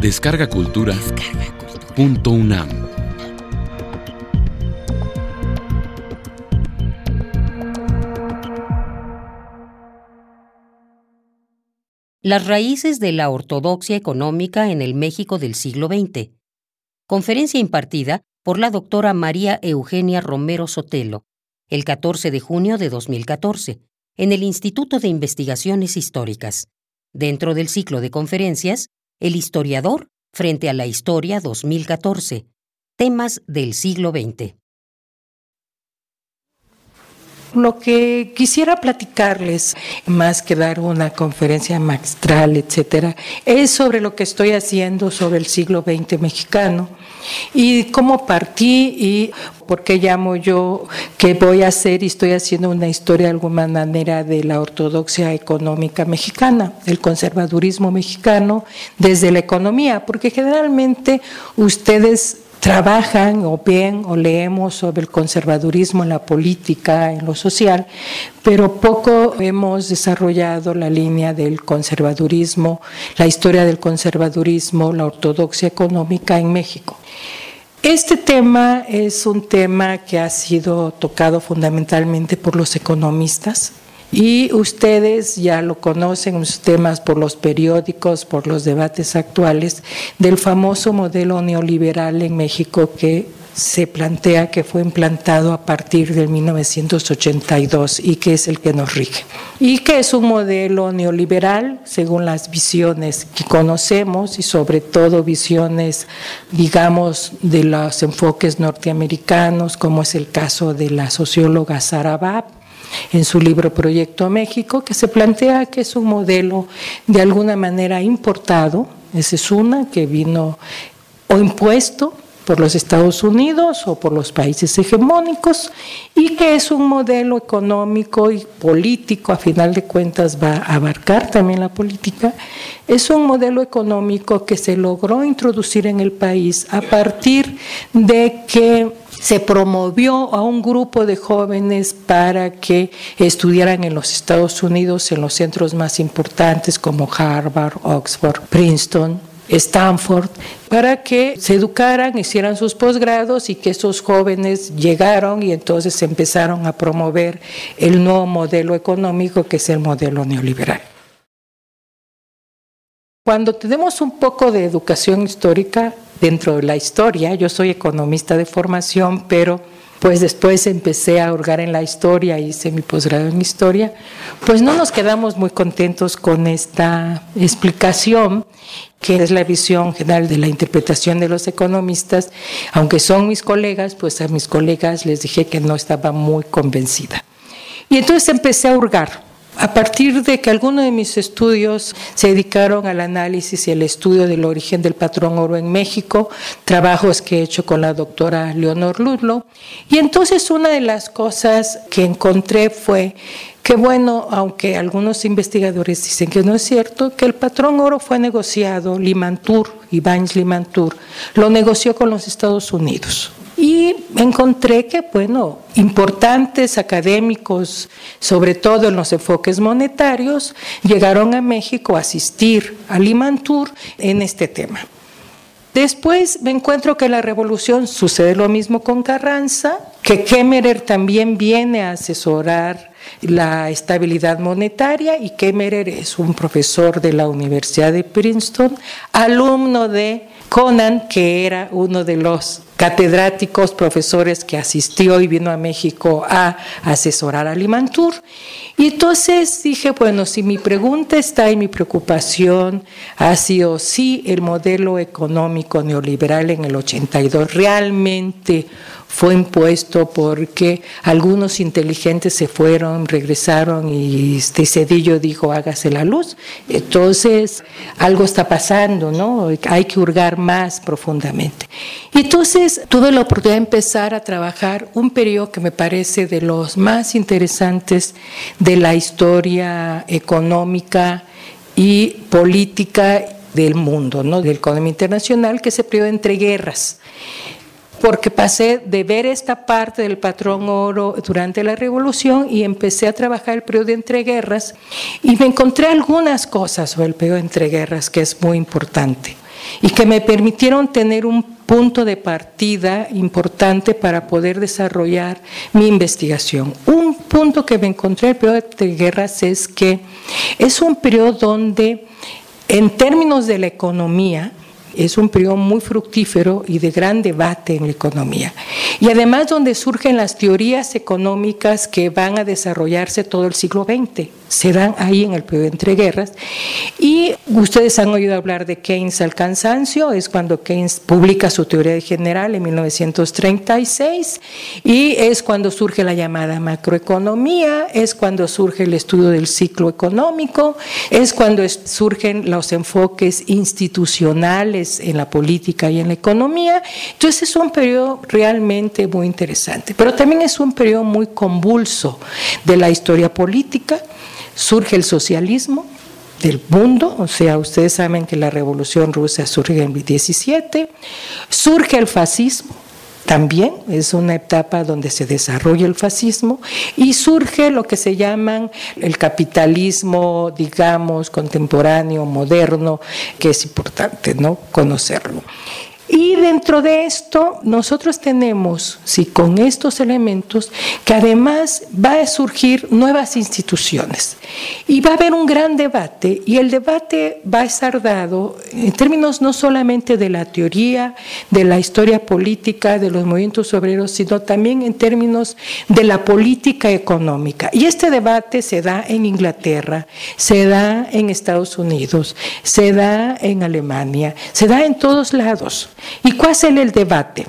Descarga Cultura. Punto UNAM. Las raíces de la ortodoxia económica en el México del siglo XX. Conferencia impartida por la doctora María Eugenia Romero Sotelo, el 14 de junio de 2014, en el Instituto de Investigaciones Históricas, dentro del ciclo de conferencias El historiador frente a la historia 2014, temas del siglo XX. Lo que quisiera platicarles, más que dar una conferencia magistral, etcétera, es sobre lo que estoy haciendo sobre el siglo XX mexicano y cómo partí y por qué llamo yo que voy a hacer y estoy haciendo una historia de alguna manera de la ortodoxia económica mexicana, el conservadurismo mexicano desde la economía, porque generalmente ustedes trabajan o ven o leemos sobre el conservadurismo en la política, en lo social, pero poco hemos desarrollado la línea del conservadurismo, la historia del conservadurismo, la ortodoxia económica en México. Este tema es un tema que ha sido tocado fundamentalmente por los economistas, y ustedes ya lo conocen, los temas por los periódicos, por los debates actuales, del famoso modelo neoliberal en México que se plantea que fue implantado a partir del 1982 y que es el que nos rige. Y que es un modelo neoliberal según las visiones que conocemos y sobre todo visiones, digamos, de los enfoques norteamericanos, como es el caso de la socióloga Sarah en su libro Proyecto México, que se plantea que es un modelo de alguna manera importado, esa es una que vino o impuesto por los Estados Unidos o por los países hegemónicos y que es un modelo económico y político, a final de cuentas va a abarcar también la política, es un modelo económico que se logró introducir en el país a partir de que se promovió a un grupo de jóvenes para que estudiaran en los Estados Unidos en los centros más importantes como Harvard, Oxford, Princeton, Stanford, para que se educaran, hicieran sus posgrados y que esos jóvenes llegaron y entonces empezaron a promover el nuevo modelo económico que es el modelo neoliberal. Cuando tenemos un poco de educación histórica dentro de la historia, yo soy economista de formación, pero pues después empecé a hurgar en la historia, hice mi posgrado en historia, pues no nos quedamos muy contentos con esta explicación, que es la visión general de la interpretación de los economistas, aunque son mis colegas, pues a mis colegas les dije que no estaba muy convencida. Y entonces empecé a hurgar a partir de que algunos de mis estudios se dedicaron al análisis y al estudio del origen del patrón oro en México, trabajos que he hecho con la doctora Leonor Ludlow, y entonces una de las cosas que encontré fue que bueno, aunque algunos investigadores dicen que no es cierto, que el patrón oro fue negociado, Limantur, Ibáñez Limantur, lo negoció con los Estados Unidos. Y encontré que, bueno, importantes académicos, sobre todo en los enfoques monetarios, llegaron a México a asistir al Limantur en este tema. Después me encuentro que la revolución sucede lo mismo con Carranza, que Kemmerer también viene a asesorar la estabilidad monetaria y Kemmerer es un profesor de la Universidad de Princeton, alumno de Conan, que era uno de los catedráticos, profesores que asistió y vino a México a asesorar a Limantur. Y entonces dije, bueno, si mi pregunta está y mi preocupación ha sido si el modelo económico neoliberal en el 82 realmente fue impuesto porque algunos inteligentes se fueron, regresaron y este Cedillo dijo hágase la luz. Entonces algo está pasando, ¿no? Hay que hurgar más profundamente. Y entonces tuve la oportunidad de empezar a trabajar un periodo que me parece de los más interesantes de la historia económica y política del mundo, ¿no? Del economía internacional, que se periodo entre guerras porque pasé de ver esta parte del patrón oro durante la revolución y empecé a trabajar el periodo de entreguerras y me encontré algunas cosas sobre el periodo de entreguerras que es muy importante. y que me permitieron tener un punto de partida importante para poder desarrollar mi investigación. Un punto que me encontré en el periodo de guerras es que es un periodo donde, en términos de la economía, es un periodo muy fructífero y de gran debate en la economía. Y además donde surgen las teorías económicas que van a desarrollarse todo el siglo XX se dan ahí en el periodo entre guerras. Y ustedes han oído hablar de Keynes al cansancio, es cuando Keynes publica su teoría general en 1936 y es cuando surge la llamada macroeconomía, es cuando surge el estudio del ciclo económico, es cuando surgen los enfoques institucionales en la política y en la economía. Entonces es un periodo realmente muy interesante, pero también es un periodo muy convulso de la historia política. Surge el socialismo del mundo, o sea, ustedes saben que la revolución rusa surge en el 17, surge el fascismo, también es una etapa donde se desarrolla el fascismo y surge lo que se llaman el capitalismo, digamos, contemporáneo, moderno, que es importante ¿no? conocerlo. Y dentro de esto, nosotros tenemos, sí, con estos elementos, que además va a surgir nuevas instituciones. Y va a haber un gran debate, y el debate va a estar dado en términos no solamente de la teoría, de la historia política, de los movimientos obreros, sino también en términos de la política económica. Y este debate se da en Inglaterra, se da en Estados Unidos, se da en Alemania, se da en todos lados. ¿Y cuál es el debate?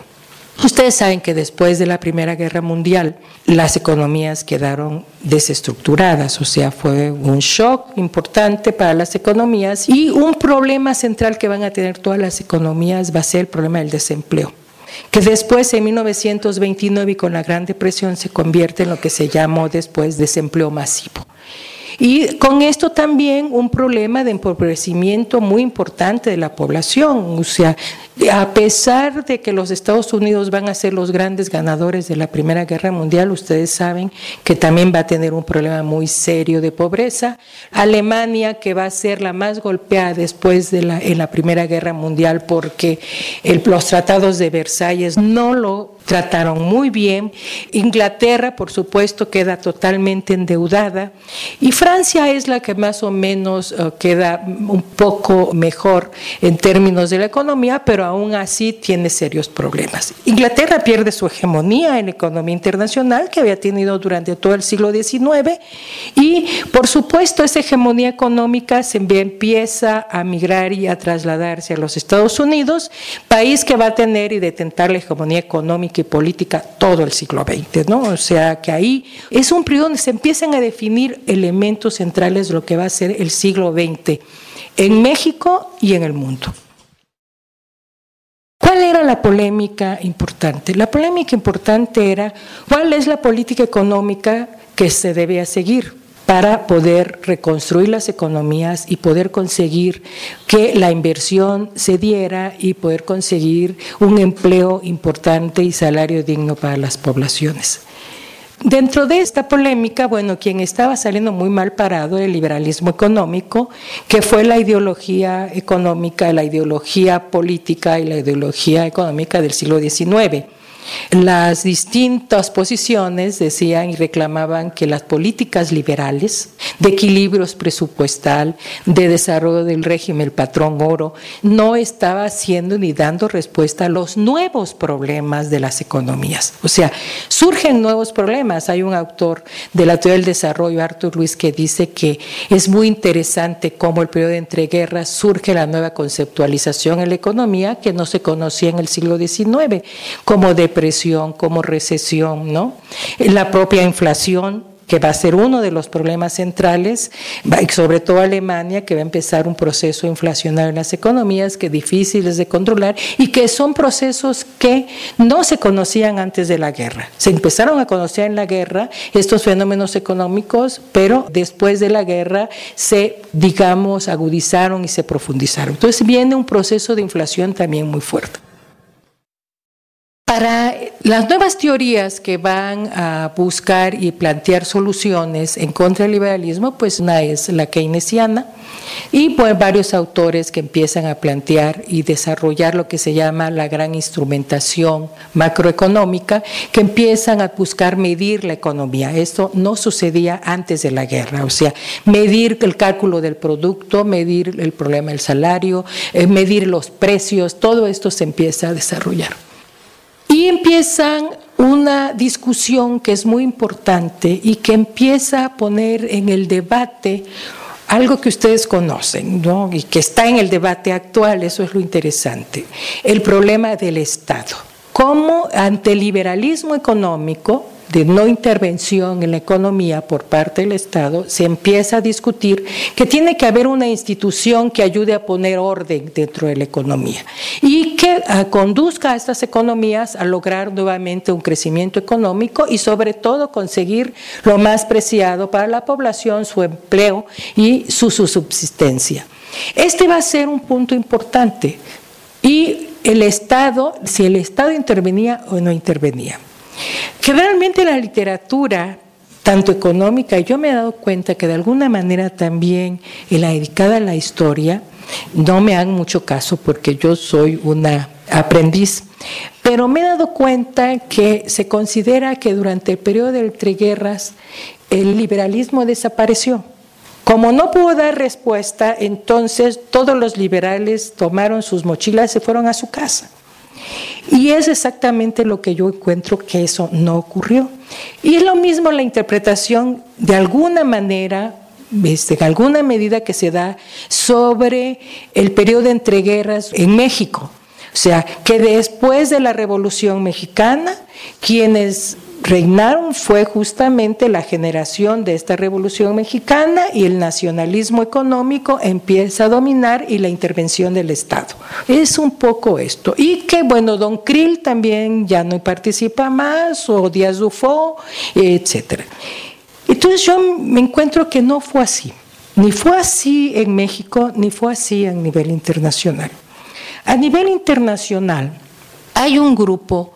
Ustedes saben que después de la Primera Guerra Mundial las economías quedaron desestructuradas, o sea, fue un shock importante para las economías y un problema central que van a tener todas las economías va a ser el problema del desempleo que después en 1929 y con la Gran Depresión se convierte en lo que se llamó después desempleo masivo. Y con esto también un problema de empobrecimiento muy importante de la población. O sea, a pesar de que los Estados Unidos van a ser los grandes ganadores de la Primera Guerra Mundial, ustedes saben que también va a tener un problema muy serio de pobreza. Alemania, que va a ser la más golpeada después de la, en la Primera Guerra Mundial porque los tratados de Versalles no lo trataron muy bien. Inglaterra, por supuesto, queda totalmente endeudada. Y Francia es la que más o menos eh, queda un poco mejor en términos de la economía, pero aún así tiene serios problemas. Inglaterra pierde su hegemonía en la economía internacional que había tenido durante todo el siglo XIX y, por supuesto, esa hegemonía económica se empieza a migrar y a trasladarse a los Estados Unidos, país que va a tener y detentar la hegemonía económica política todo el siglo XX, ¿no? O sea que ahí es un periodo donde se empiezan a definir elementos centrales de lo que va a ser el siglo XX en México y en el mundo. ¿Cuál era la polémica importante? La polémica importante era cuál es la política económica que se debía seguir para poder reconstruir las economías y poder conseguir que la inversión se diera y poder conseguir un empleo importante y salario digno para las poblaciones. Dentro de esta polémica, bueno, quien estaba saliendo muy mal parado era el liberalismo económico, que fue la ideología económica, la ideología política y la ideología económica del siglo XIX. Las distintas posiciones decían y reclamaban que las políticas liberales de equilibrios presupuestal, de desarrollo del régimen, el patrón oro, no estaba haciendo ni dando respuesta a los nuevos problemas de las economías. O sea, surgen nuevos problemas. Hay un autor de la teoría del desarrollo, Arthur Luis, que dice que es muy interesante cómo el periodo de entreguerras surge la nueva conceptualización en la economía que no se conocía en el siglo XIX, como de depresión, como recesión, ¿no? La propia inflación que va a ser uno de los problemas centrales, sobre todo Alemania, que va a empezar un proceso inflacionario en las economías que difíciles de controlar y que son procesos que no se conocían antes de la guerra. Se empezaron a conocer en la guerra estos fenómenos económicos, pero después de la guerra se, digamos, agudizaron y se profundizaron. Entonces viene un proceso de inflación también muy fuerte. Para las nuevas teorías que van a buscar y plantear soluciones en contra del liberalismo, pues una es la keynesiana y pues varios autores que empiezan a plantear y desarrollar lo que se llama la gran instrumentación macroeconómica, que empiezan a buscar medir la economía. Esto no sucedía antes de la guerra, o sea, medir el cálculo del producto, medir el problema del salario, eh, medir los precios, todo esto se empieza a desarrollar. Y empiezan una discusión que es muy importante y que empieza a poner en el debate algo que ustedes conocen ¿no? y que está en el debate actual, eso es lo interesante, el problema del Estado. Cómo ante el liberalismo económico, de no intervención en la economía por parte del Estado, se empieza a discutir que tiene que haber una institución que ayude a poner orden dentro de la economía y conduzca a estas economías a lograr nuevamente un crecimiento económico y sobre todo conseguir lo más preciado para la población, su empleo y su subsistencia. Este va a ser un punto importante. Y el Estado, si el Estado intervenía o no intervenía. Generalmente la literatura, tanto económica, yo me he dado cuenta que de alguna manera también la dedicada a la historia, no me hagan mucho caso porque yo soy una aprendiz, pero me he dado cuenta que se considera que durante el periodo de entreguerras el liberalismo desapareció. Como no pudo dar respuesta, entonces todos los liberales tomaron sus mochilas y se fueron a su casa. Y es exactamente lo que yo encuentro que eso no ocurrió. Y es lo mismo la interpretación de alguna manera este, alguna medida que se da sobre el periodo de entreguerras en México. O sea, que después de la Revolución Mexicana, quienes reinaron fue justamente la generación de esta revolución mexicana y el nacionalismo económico empieza a dominar y la intervención del Estado. Es un poco esto. Y que, bueno, Don Krill también ya no participa más, o Díaz Dufo, etc. Entonces yo me encuentro que no fue así. Ni fue así en México, ni fue así a nivel internacional. A nivel internacional hay un grupo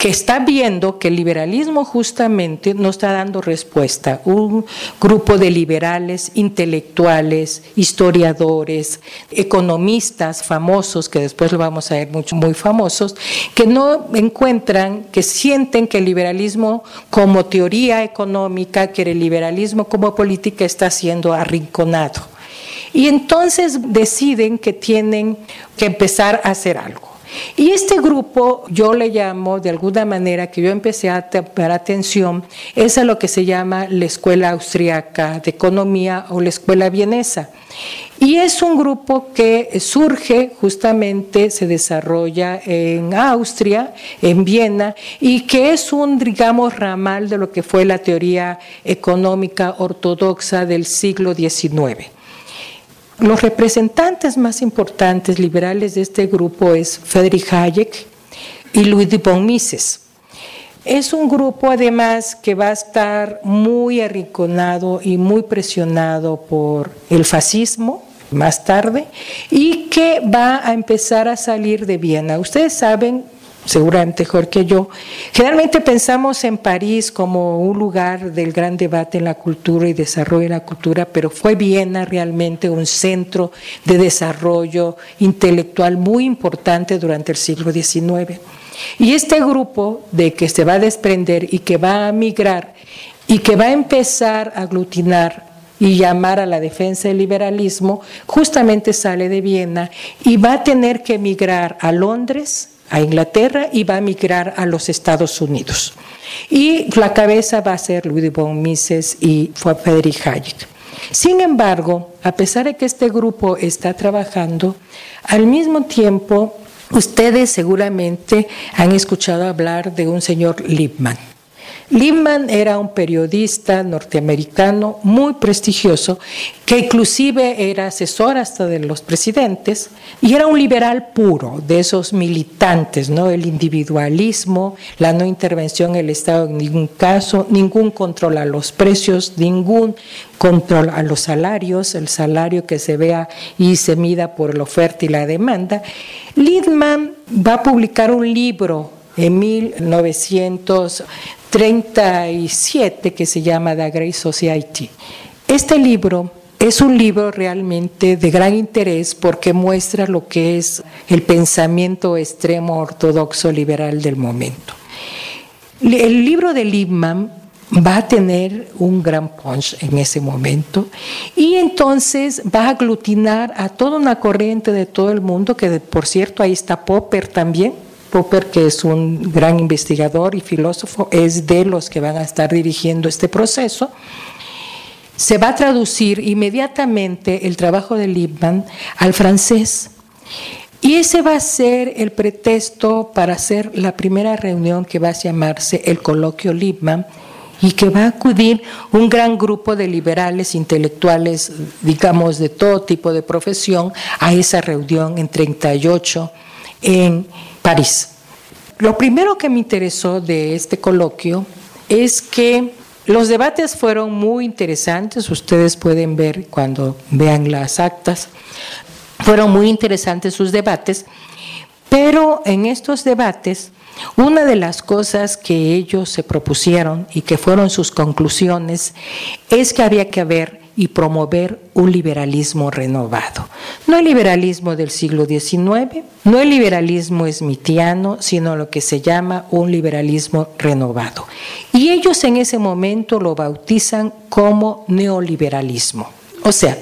que está viendo que el liberalismo justamente no está dando respuesta. Un grupo de liberales, intelectuales, historiadores, economistas famosos, que después lo vamos a ver muy famosos, que no encuentran, que sienten que el liberalismo como teoría económica, que el liberalismo como política está siendo arrinconado. Y entonces deciden que tienen que empezar a hacer algo. Y este grupo, yo le llamo de alguna manera, que yo empecé a dar atención, es a lo que se llama la Escuela Austriaca de Economía o la Escuela Vienesa. Y es un grupo que surge justamente, se desarrolla en Austria, en Viena, y que es un, digamos, ramal de lo que fue la teoría económica ortodoxa del siglo XIX. Los representantes más importantes liberales de este grupo es Friedrich Hayek y Ludwig von Mises. Es un grupo además que va a estar muy arrinconado y muy presionado por el fascismo más tarde y que va a empezar a salir de Viena. Ustedes saben seguramente mejor que yo. Generalmente pensamos en París como un lugar del gran debate en la cultura y desarrollo de la cultura, pero fue Viena realmente un centro de desarrollo intelectual muy importante durante el siglo XIX. Y este grupo de que se va a desprender y que va a migrar y que va a empezar a aglutinar y llamar a la defensa del liberalismo, justamente sale de Viena y va a tener que emigrar a Londres, a Inglaterra y va a migrar a los Estados Unidos. Y la cabeza va a ser Ludwig von Mises y Friedrich Hayek. Sin embargo, a pesar de que este grupo está trabajando, al mismo tiempo ustedes seguramente han escuchado hablar de un señor Liebman. Liebman era un periodista norteamericano muy prestigioso, que inclusive era asesor hasta de los presidentes, y era un liberal puro, de esos militantes, ¿no? El individualismo, la no intervención del Estado en ningún caso, ningún control a los precios, ningún control a los salarios, el salario que se vea y se mida por la oferta y la demanda. Liebman va a publicar un libro en 1937 que se llama The Great Society. Este libro es un libro realmente de gran interés porque muestra lo que es el pensamiento extremo ortodoxo liberal del momento. El libro de Liebman va a tener un gran punch en ese momento y entonces va a aglutinar a toda una corriente de todo el mundo, que por cierto ahí está Popper también. Popper, que es un gran investigador y filósofo, es de los que van a estar dirigiendo este proceso. Se va a traducir inmediatamente el trabajo de Liebman al francés. Y ese va a ser el pretexto para hacer la primera reunión que va a llamarse el coloquio Liebman, y que va a acudir un gran grupo de liberales intelectuales, digamos, de todo tipo de profesión, a esa reunión en 38 en París. Lo primero que me interesó de este coloquio es que los debates fueron muy interesantes, ustedes pueden ver cuando vean las actas, fueron muy interesantes sus debates, pero en estos debates una de las cosas que ellos se propusieron y que fueron sus conclusiones es que había que haber y promover un liberalismo renovado. No el liberalismo del siglo XIX, no el liberalismo smitiano, sino lo que se llama un liberalismo renovado. Y ellos en ese momento lo bautizan como neoliberalismo. O sea,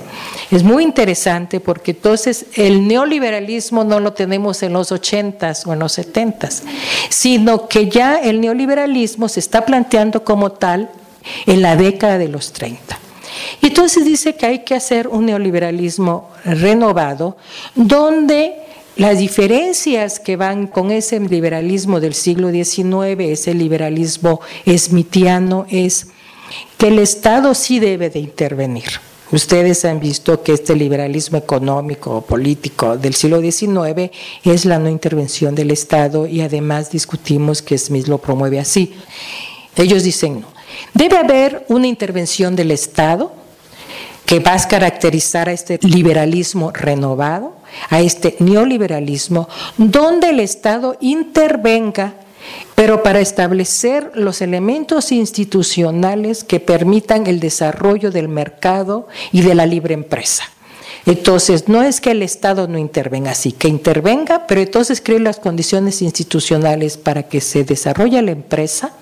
es muy interesante porque entonces el neoliberalismo no lo tenemos en los 80s o en los 70s, sino que ya el neoliberalismo se está planteando como tal en la década de los 30. Y entonces dice que hay que hacer un neoliberalismo renovado donde las diferencias que van con ese liberalismo del siglo XIX, ese liberalismo smithiano, es que el Estado sí debe de intervenir Ustedes han visto que este liberalismo económico o político del siglo XIX es la no intervención del Estado y además discutimos que Smith lo promueve así. Ellos dicen no. Debe haber una intervención del Estado que va a caracterizar a este liberalismo renovado, a este neoliberalismo, donde el Estado intervenga pero para establecer los elementos institucionales que permitan el desarrollo del mercado y de la libre empresa. Entonces, no es que el Estado no intervenga, sí, que intervenga, pero entonces cree las condiciones institucionales para que se desarrolle la empresa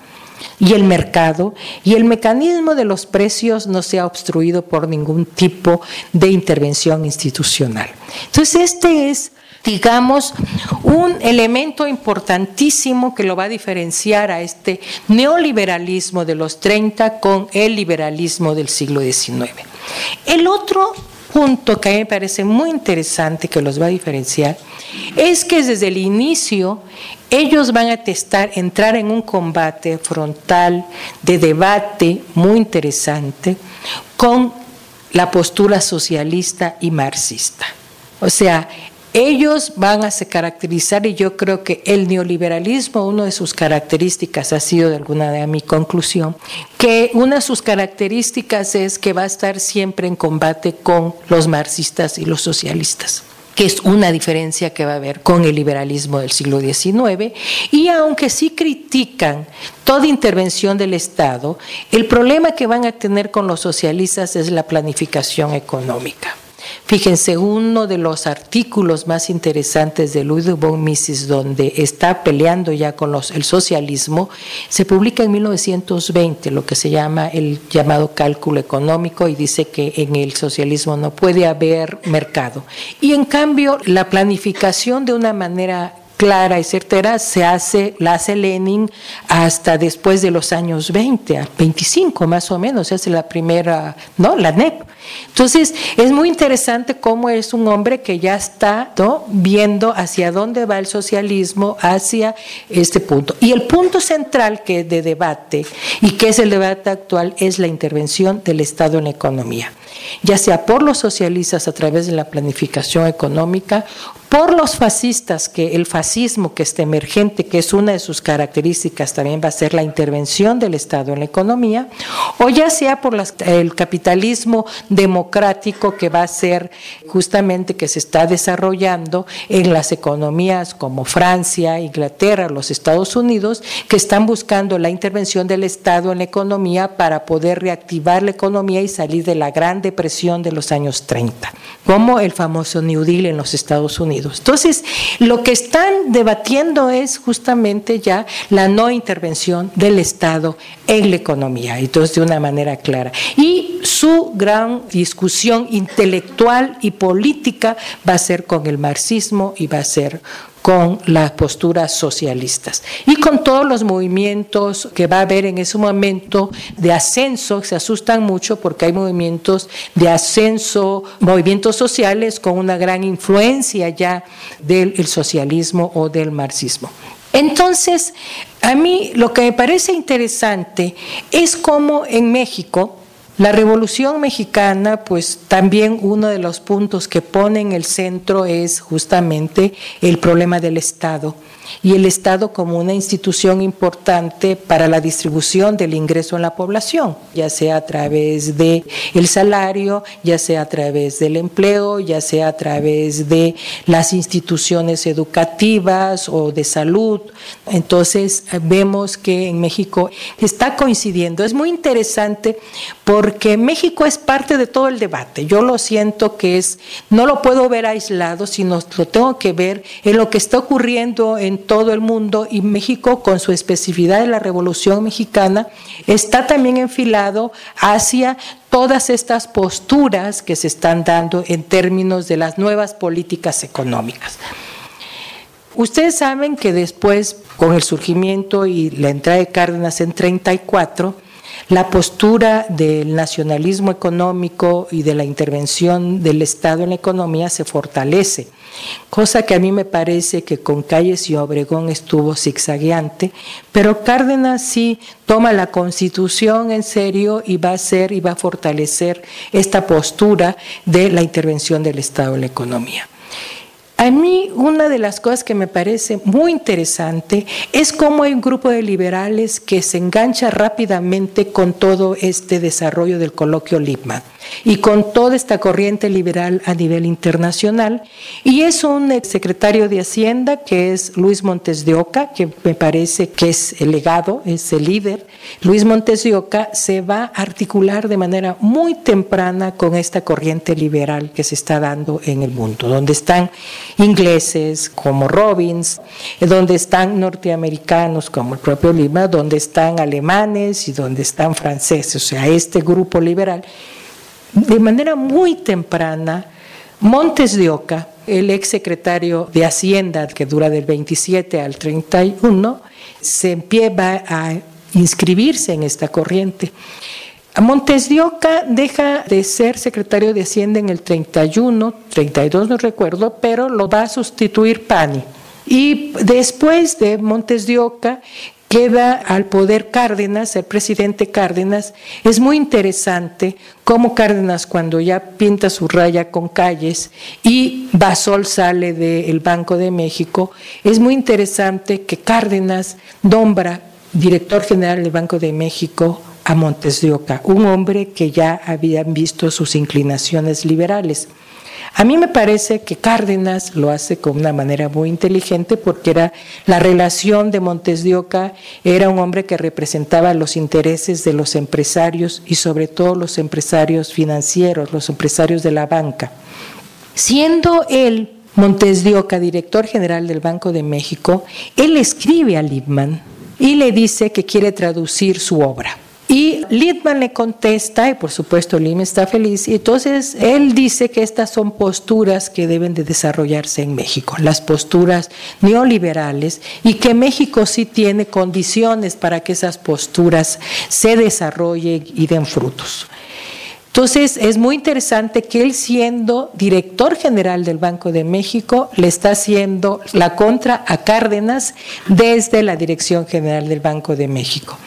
y el mercado y el mecanismo de los precios no sea obstruido por ningún tipo de intervención institucional. Entonces, este es digamos, un elemento importantísimo que lo va a diferenciar a este neoliberalismo de los 30 con el liberalismo del siglo XIX. El otro punto que a mí me parece muy interesante que los va a diferenciar es que desde el inicio ellos van a testar entrar en un combate frontal de debate muy interesante con la postura socialista y marxista. O sea, ellos van a se caracterizar y yo creo que el neoliberalismo, una de sus características ha sido de alguna de mi conclusión, que una de sus características es que va a estar siempre en combate con los marxistas y los socialistas que es una diferencia que va a haber con el liberalismo del siglo XIX, y aunque sí critican toda intervención del Estado, el problema que van a tener con los socialistas es la planificación económica. Fíjense, uno de los artículos más interesantes de Ludwig von Mises, donde está peleando ya con los, el socialismo, se publica en 1920, lo que se llama el llamado cálculo económico, y dice que en el socialismo no puede haber mercado. Y en cambio, la planificación de una manera clara y certera se hace, la hace Lenin hasta después de los años 20, a 25 más o menos, hace la primera, ¿no? La NEP. Entonces, es muy interesante cómo es un hombre que ya está viendo hacia dónde va el socialismo, hacia este punto. Y el punto central que de debate y que es el debate actual es la intervención del Estado en la economía. Ya sea por los socialistas a través de la planificación económica, por los fascistas, que el fascismo que está emergente, que es una de sus características, también va a ser la intervención del Estado en la economía, o ya sea por el capitalismo democrático que va a ser justamente que se está desarrollando en las economías como Francia, Inglaterra, los Estados Unidos, que están buscando la intervención del Estado en la economía para poder reactivar la economía y salir de la gran depresión de los años 30, como el famoso New Deal en los Estados Unidos. Entonces, lo que están debatiendo es justamente ya la no intervención del Estado en la economía, entonces de una manera clara. Y su gran discusión intelectual y política va a ser con el marxismo y va a ser con las posturas socialistas y con todos los movimientos que va a haber en ese momento de ascenso, se asustan mucho porque hay movimientos de ascenso, movimientos sociales con una gran influencia ya del socialismo o del marxismo. Entonces, a mí lo que me parece interesante es cómo en México, la Revolución Mexicana, pues también uno de los puntos que pone en el centro es justamente el problema del Estado y el Estado como una institución importante para la distribución del ingreso en la población, ya sea a través de el salario, ya sea a través del empleo, ya sea a través de las instituciones educativas o de salud. Entonces vemos que en México está coincidiendo. Es muy interesante porque México es parte de todo el debate. Yo lo siento que es no lo puedo ver aislado, sino lo tengo que ver en lo que está ocurriendo en todo el mundo y México con su especificidad de la Revolución Mexicana está también enfilado hacia todas estas posturas que se están dando en términos de las nuevas políticas económicas. Ustedes saben que después, con el surgimiento y la entrada de Cárdenas en 34, la postura del nacionalismo económico y de la intervención del Estado en la economía se fortalece cosa que a mí me parece que con Calles y Obregón estuvo zigzagueante, pero Cárdenas sí toma la constitución en serio y va a ser y va a fortalecer esta postura de la intervención del Estado en la economía. A mí una de las cosas que me parece muy interesante es cómo hay un grupo de liberales que se engancha rápidamente con todo este desarrollo del coloquio Lippmann y con toda esta corriente liberal a nivel internacional. Y es un secretario de Hacienda que es Luis Montes de Oca, que me parece que es el legado, es el líder. Luis Montes de Oca se va a articular de manera muy temprana con esta corriente liberal que se está dando en el mundo, donde están ingleses como Robbins, donde están norteamericanos como el propio Lima, donde están alemanes y donde están franceses, o sea, este grupo liberal de manera muy temprana, Montes de Oca, el ex secretario de Hacienda, que dura del 27 al 31, se empieza a inscribirse en esta corriente. Montes de Oca deja de ser secretario de Hacienda en el 31, 32 no recuerdo, pero lo va a sustituir Pani. Y después de Montes de Oca queda al poder Cárdenas, el presidente Cárdenas. Es muy interesante cómo Cárdenas cuando ya pinta su raya con calles y Basol sale del Banco de México, es muy interesante que Cárdenas nombra director general del Banco de México a Montes de Oca, un hombre que ya habían visto sus inclinaciones liberales. A mí me parece que Cárdenas lo hace con una manera muy inteligente porque era la relación de Montes de Oca, era un hombre que representaba los intereses de los empresarios y sobre todo los empresarios financieros, los empresarios de la banca. Siendo él Montes de Oca, director general del Banco de México, él escribe a Liebman y le dice que quiere traducir su obra. Littman le contesta, y por supuesto Lim está feliz, y entonces él dice que estas son posturas que deben de desarrollarse en México, las posturas neoliberales, y que México sí tiene condiciones para que esas posturas se desarrollen y den frutos. Entonces es muy interesante que él siendo director general del Banco de México le está haciendo la contra a Cárdenas desde la Dirección General del Banco de México.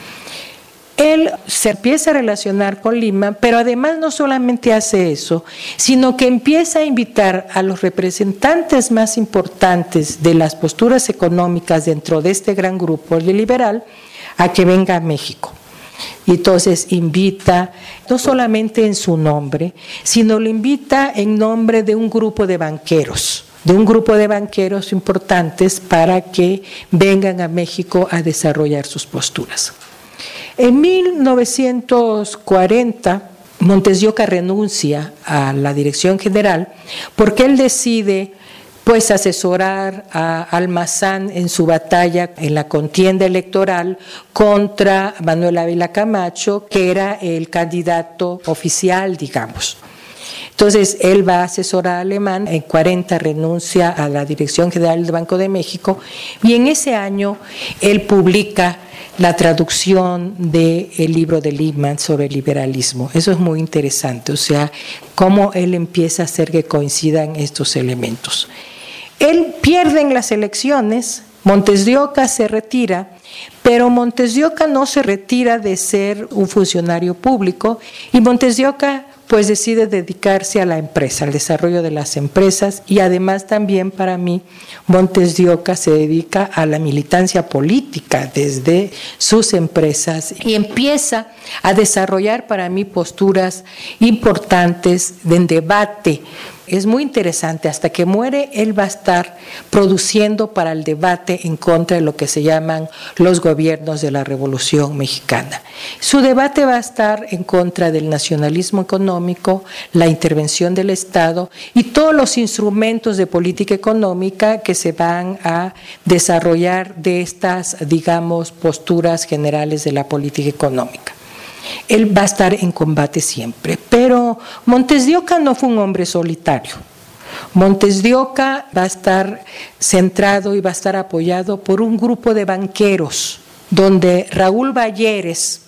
Él se empieza a relacionar con Lima, pero además no solamente hace eso, sino que empieza a invitar a los representantes más importantes de las posturas económicas dentro de este gran grupo liberal a que venga a México. Y entonces invita, no solamente en su nombre, sino lo invita en nombre de un grupo de banqueros de un grupo de banqueros importantes para que vengan a México a desarrollar sus posturas. En 1940, Montes renuncia a la dirección general porque él decide pues asesorar a Almazán en su batalla en la contienda electoral contra Manuel Ávila Camacho, que era el candidato oficial, digamos. Entonces, él va a asesorar a Alemán, en 40 renuncia a la Dirección General del Banco de México y en ese año él publica la traducción del libro de Liebman sobre el liberalismo. Eso es muy interesante, o sea, cómo él empieza a hacer que coincidan estos elementos. Él pierde en las elecciones, Montes de Oca se retira, pero Montes de Oca no se retira de ser un funcionario público y Montes de Oca pues decide dedicarse a la empresa, al desarrollo de las empresas y además también para mí Montes de Oca se dedica a la militancia política desde sus empresas y empieza a desarrollar para mí posturas importantes en debate es muy interesante. Hasta que muere, él va a estar produciendo para el debate en contra de lo que se llaman los gobiernos de la Revolución Mexicana. Su debate va a estar en contra del nacionalismo económico, la intervención del Estado y todos los instrumentos de política económica que se van a desarrollar de estas, digamos, posturas generales de la política económica él va a estar en combate siempre. Pero Montes de Oca no fue un hombre solitario. Montes de Oca va a estar centrado y va a estar apoyado por un grupo de banqueros, donde Raúl Valleres,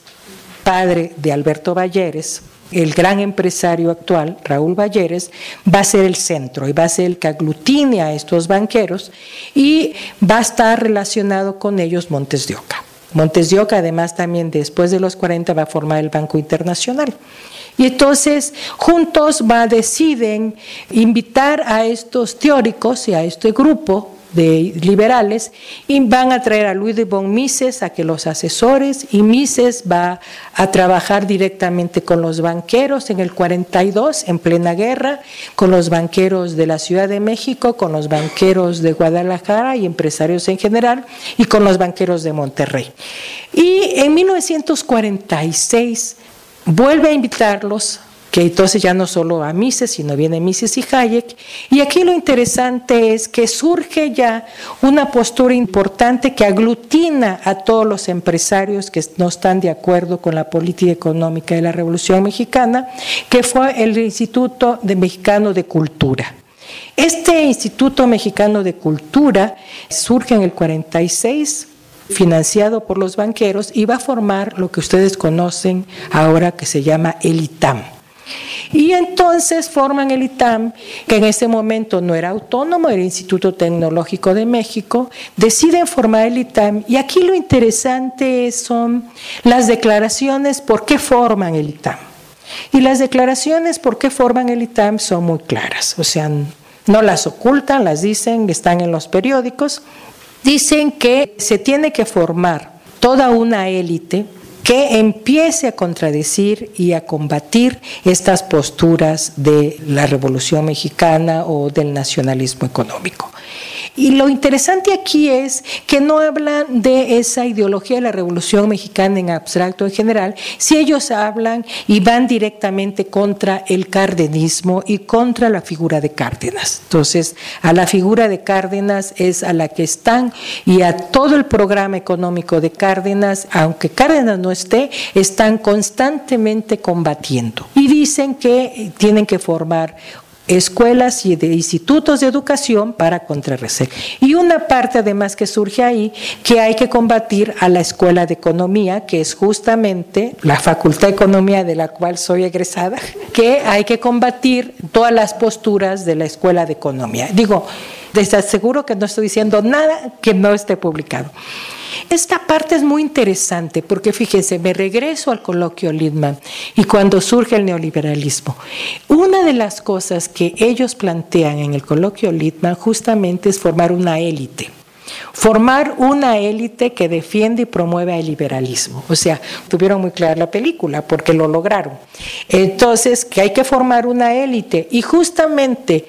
padre de Alberto Valleres, el gran empresario actual, Raúl Valleres, va a ser el centro y va a ser el que aglutine a estos banqueros y va a estar relacionado con ellos Montes de Oca. Montes de Oca, además, también después de los 40 va a formar el Banco Internacional. Y entonces juntos va, deciden invitar a estos teóricos y a este grupo de liberales y van a traer a Luis de Bon Mises a que los asesores y Mises va a trabajar directamente con los banqueros en el 42 en plena guerra, con los banqueros de la Ciudad de México, con los banqueros de Guadalajara y empresarios en general y con los banqueros de Monterrey. Y en 1946 vuelve a invitarlos que entonces ya no solo a Mises, sino viene Mises y Hayek. Y aquí lo interesante es que surge ya una postura importante que aglutina a todos los empresarios que no están de acuerdo con la política económica de la Revolución Mexicana, que fue el Instituto Mexicano de Cultura. Este Instituto Mexicano de Cultura surge en el 46 financiado por los banqueros y va a formar lo que ustedes conocen ahora que se llama el ITAM. Y entonces forman el ITAM, que en ese momento no era autónomo, era Instituto Tecnológico de México, deciden formar el ITAM y aquí lo interesante son las declaraciones por qué forman el ITAM. Y las declaraciones por qué forman el ITAM son muy claras, o sea, no las ocultan, las dicen, están en los periódicos. Dicen que se tiene que formar toda una élite que empiece a contradecir y a combatir estas posturas de la Revolución Mexicana o del nacionalismo económico. Y lo interesante aquí es que no hablan de esa ideología de la Revolución Mexicana en abstracto en general, si ellos hablan y van directamente contra el cardenismo y contra la figura de Cárdenas. Entonces, a la figura de Cárdenas es a la que están y a todo el programa económico de Cárdenas, aunque Cárdenas no esté, están constantemente combatiendo. Y dicen que tienen que formar escuelas y de institutos de educación para contrarrestar. Y una parte además que surge ahí, que hay que combatir a la escuela de economía, que es justamente la facultad de economía de la cual soy egresada, que hay que combatir todas las posturas de la escuela de economía. Digo, Les aseguro que no estoy diciendo nada que no esté publicado. Esta parte es muy interesante porque fíjense, me regreso al coloquio Lidman y cuando surge el neoliberalismo. Una de las cosas que ellos plantean en el coloquio Lidman justamente es formar una élite Formar una élite que defiende y promueve el liberalismo. O sea, tuvieron muy clara la película porque lo lograron. Entonces, que hay que formar una élite y justamente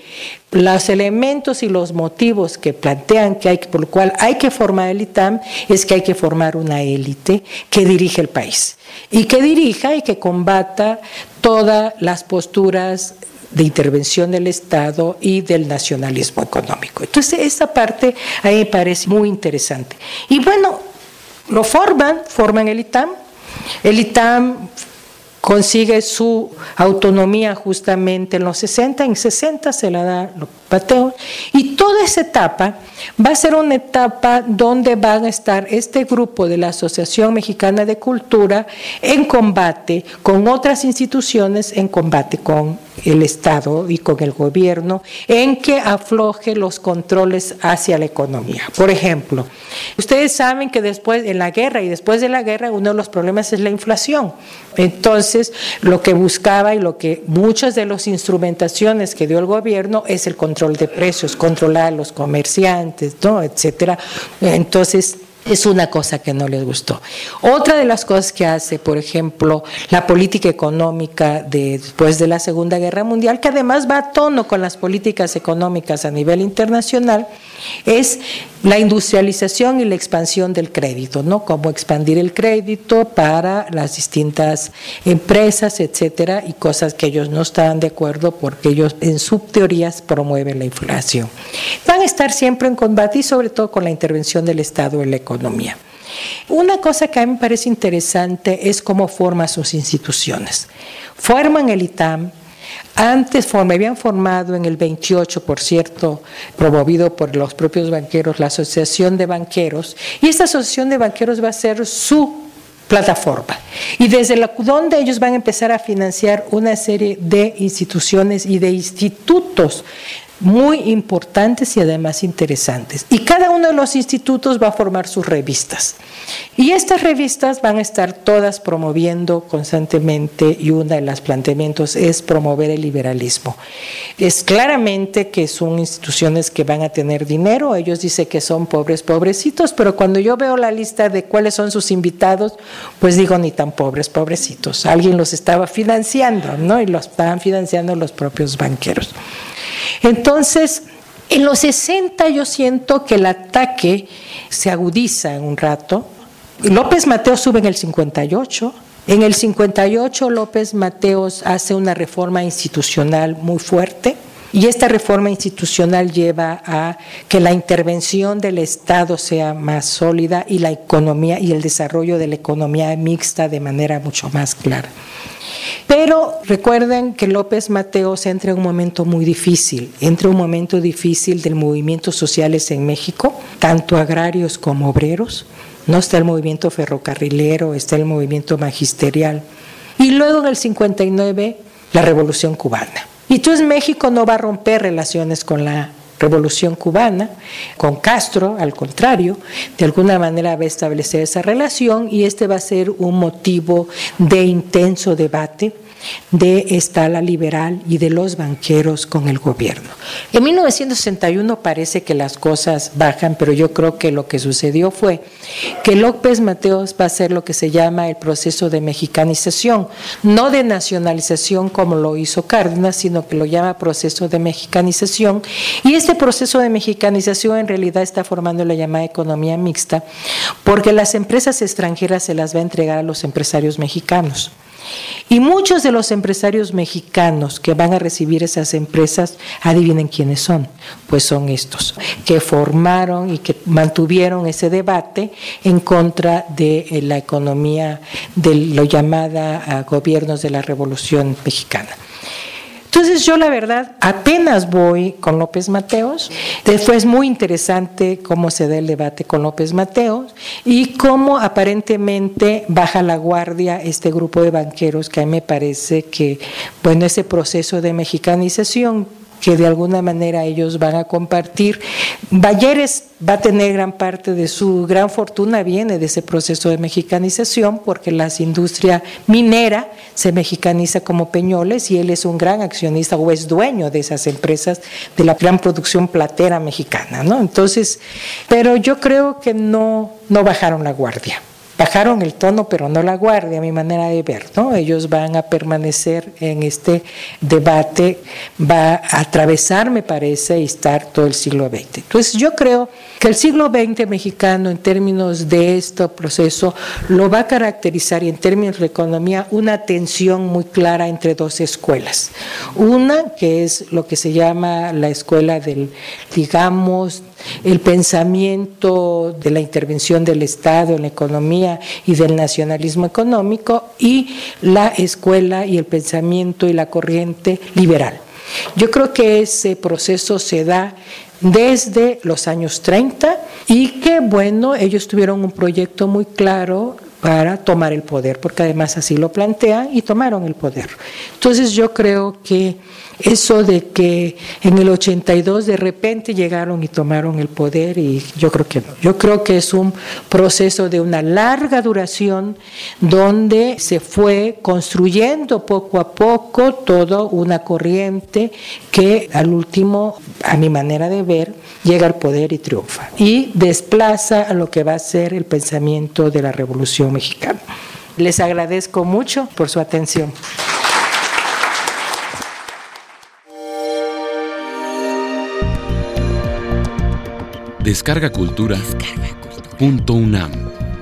los elementos y los motivos que plantean que hay por lo cual hay que formar el ITAM es que hay que formar una élite que dirige el país y que dirija y que combata todas las posturas de intervención del Estado y del nacionalismo económico. Entonces, esta parte a mí me parece muy interesante. Y bueno, lo forman, forman el ITAM. El ITAM consigue su autonomía justamente en los 60, en 60 se la da y toda esa etapa va a ser una etapa donde van a estar este grupo de la Asociación Mexicana de Cultura en combate con otras instituciones, en combate con el Estado y con el gobierno, en que afloje los controles hacia la economía. Por ejemplo, ustedes saben que después, en la guerra y después de la guerra, uno de los problemas es la inflación. Entonces, lo que buscaba y lo que muchas de las instrumentaciones que dio el gobierno es el control de precios, controlar a los comerciantes, ¿no? etcétera. Entonces, es una cosa que no les gustó. Otra de las cosas que hace, por ejemplo, la política económica después de la Segunda Guerra Mundial, que además va a tono con las políticas económicas a nivel internacional, es la industrialización y la expansión del crédito, ¿no? Cómo expandir el crédito para las distintas empresas, etcétera, y cosas que ellos no estaban de acuerdo porque ellos en sus teorías promueven la inflación. Van a estar siempre en combate y sobre todo con la intervención del Estado en la economía. Una cosa que a mí me parece interesante es cómo forma sus instituciones. Forman el ITAM, antes me habían formado en el 28, por cierto, promovido por los propios banqueros, la Asociación de Banqueros, y esta Asociación de Banqueros va a ser su plataforma. Y desde la, donde ellos van a empezar a financiar una serie de instituciones y de institutos muy importantes y además interesantes. Y cada uno de los institutos va a formar sus revistas. Y estas revistas van a estar todas promoviendo constantemente y uno de los planteamientos es promover el liberalismo. Es claramente que son instituciones que van a tener dinero, ellos dicen que son pobres, pobrecitos, pero cuando yo veo la lista de cuáles son sus invitados, pues digo ni tan pobres, pobrecitos. Alguien los estaba financiando, ¿no? Y los estaban financiando los propios banqueros. Entonces, en los 60 yo siento que el ataque se agudiza en un rato. López Mateos sube en el 58. En el 58 López Mateos hace una reforma institucional muy fuerte y esta reforma institucional lleva a que la intervención del Estado sea más sólida y la economía y el desarrollo de la economía mixta de manera mucho más clara. Pero recuerden que López Mateos entra en un momento muy difícil, entra en un momento difícil del movimientos sociales en México, tanto agrarios como obreros. No está el movimiento ferrocarrilero, está el movimiento magisterial. Y luego en el 59, la Revolución Cubana. Entonces México no va a romper relaciones con la Revolución Cubana, con Castro, al contrario, de alguna manera va a establecer esa relación y este va a ser un motivo de intenso debate de esta ala liberal y de los banqueros con el gobierno. En 1961 parece que las cosas bajan, pero yo creo que lo que sucedió fue que López Mateos va a hacer lo que se llama el proceso de mexicanización, no de nacionalización como lo hizo Cárdenas, sino que lo llama proceso de mexicanización. Y este proceso de mexicanización en realidad está formando la llamada economía mixta, porque las empresas extranjeras se las va a entregar a los empresarios mexicanos. Y muchos de los empresarios mexicanos que van a recibir esas empresas, adivinen quiénes son, pues son estos, que formaron y que mantuvieron ese debate en contra de eh, la economía de lo llamada ah, gobiernos de la Revolución Mexicana. Entonces yo la verdad apenas voy con López Mateos. Después es muy interesante cómo se da el debate con López Mateos y cómo aparentemente baja la guardia este grupo de banqueros que a mí me parece que, bueno, ese proceso de mexicanización que de alguna manera ellos van a compartir. Balleres va a tener gran parte de su gran fortuna, viene de ese proceso de mexicanización, porque la industria minera se mexicaniza como Peñoles y él es un gran accionista o es dueño de esas empresas de la gran producción platera mexicana, ¿no? Entonces, pero yo creo que no, no bajaron la guardia bajaron el tono, pero no la guardia, a mi manera de ver, ¿no? Ellos van a permanecer en este debate, va a atravesar, me parece, y estar todo el siglo XX. Entonces, yo creo que el siglo XX mexicano, en términos de este proceso, lo va a caracterizar, y en términos de economía, una tensión muy clara entre dos escuelas. Una, que es lo que se llama la escuela del, digamos, el pensamiento de la intervención del Estado en la y del nacionalismo económico y la escuela y el pensamiento y la corriente liberal. Yo creo que ese proceso se da desde los años 30 y que bueno, ellos tuvieron un proyecto muy claro para tomar el poder, porque además así lo plantean y tomaron el poder. Entonces yo creo que eso de que en el 82 de repente llegaron y tomaron el poder y yo creo que no. Yo creo que es un proceso de una larga duración donde se fue construyendo poco a poco toda una corriente que al último, a mi manera de ver, llega al poder y triunfa y desplaza a lo que va a ser el pensamiento de la Revolución Mexicana. Les agradezco mucho por su atención. Descarga Cultura. Descarga cultura. Punto UNAM.